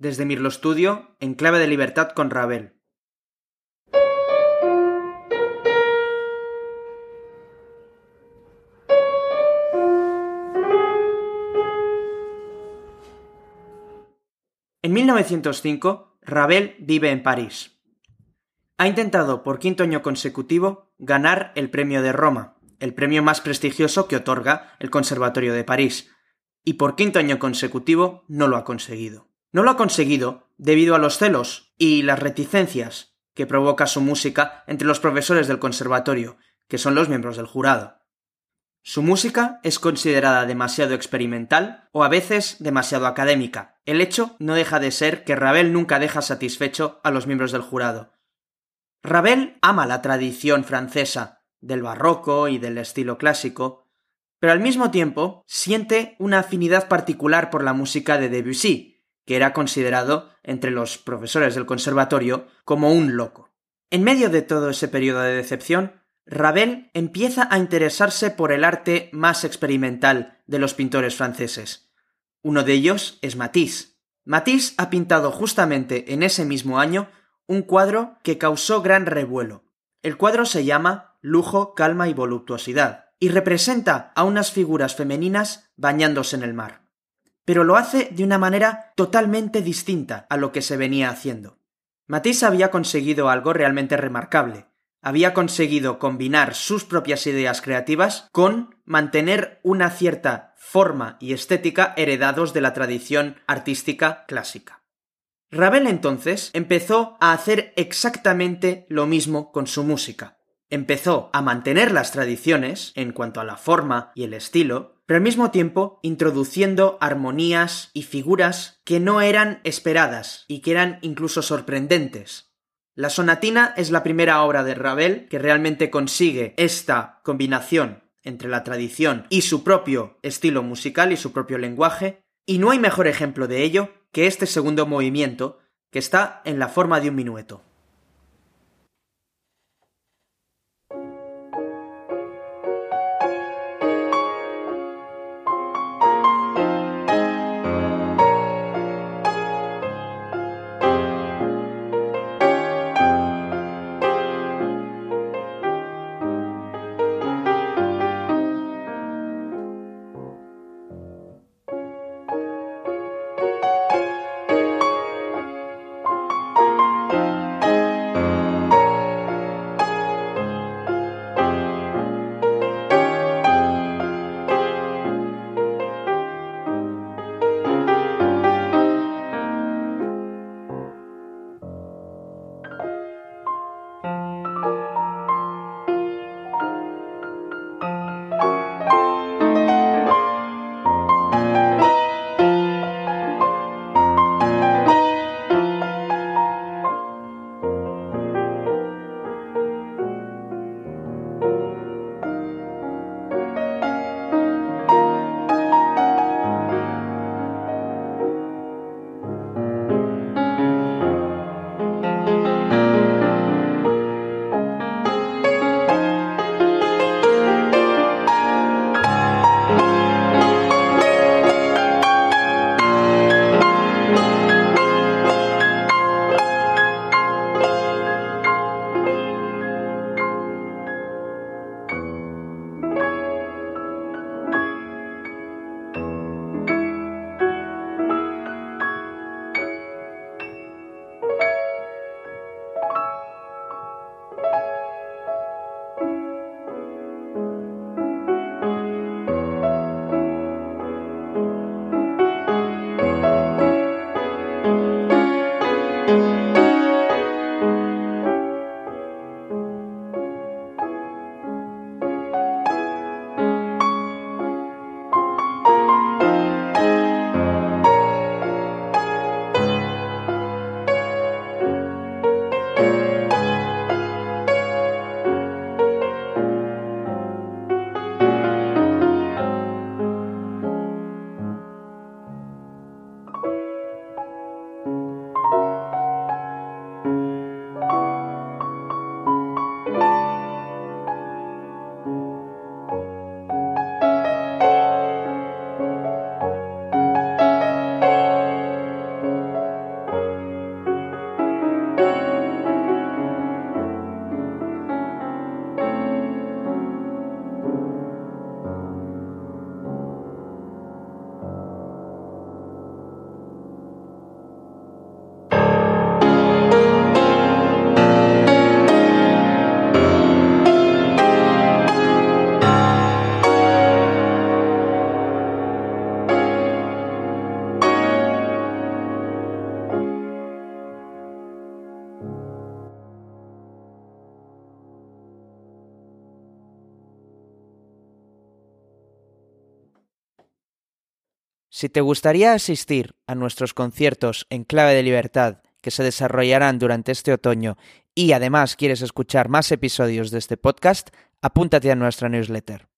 desde Mirlo Studio, en clave de libertad con Ravel. En 1905, Ravel vive en París. Ha intentado por quinto año consecutivo ganar el Premio de Roma, el premio más prestigioso que otorga el Conservatorio de París, y por quinto año consecutivo no lo ha conseguido. No lo ha conseguido debido a los celos y las reticencias que provoca su música entre los profesores del conservatorio, que son los miembros del jurado. Su música es considerada demasiado experimental o a veces demasiado académica. El hecho no deja de ser que Ravel nunca deja satisfecho a los miembros del jurado. Ravel ama la tradición francesa del barroco y del estilo clásico, pero al mismo tiempo siente una afinidad particular por la música de Debussy, que era considerado entre los profesores del conservatorio como un loco. En medio de todo ese periodo de decepción, Ravel empieza a interesarse por el arte más experimental de los pintores franceses. Uno de ellos es Matisse. Matisse ha pintado justamente en ese mismo año un cuadro que causó gran revuelo. El cuadro se llama Lujo, calma y voluptuosidad, y representa a unas figuras femeninas bañándose en el mar. Pero lo hace de una manera totalmente distinta a lo que se venía haciendo. Matisse había conseguido algo realmente remarcable. Había conseguido combinar sus propias ideas creativas con mantener una cierta forma y estética heredados de la tradición artística clásica. Ravel entonces empezó a hacer exactamente lo mismo con su música empezó a mantener las tradiciones en cuanto a la forma y el estilo, pero al mismo tiempo introduciendo armonías y figuras que no eran esperadas y que eran incluso sorprendentes. La sonatina es la primera obra de Ravel que realmente consigue esta combinación entre la tradición y su propio estilo musical y su propio lenguaje, y no hay mejor ejemplo de ello que este segundo movimiento que está en la forma de un minueto. Si te gustaría asistir a nuestros conciertos en clave de libertad que se desarrollarán durante este otoño y además quieres escuchar más episodios de este podcast, apúntate a nuestra newsletter.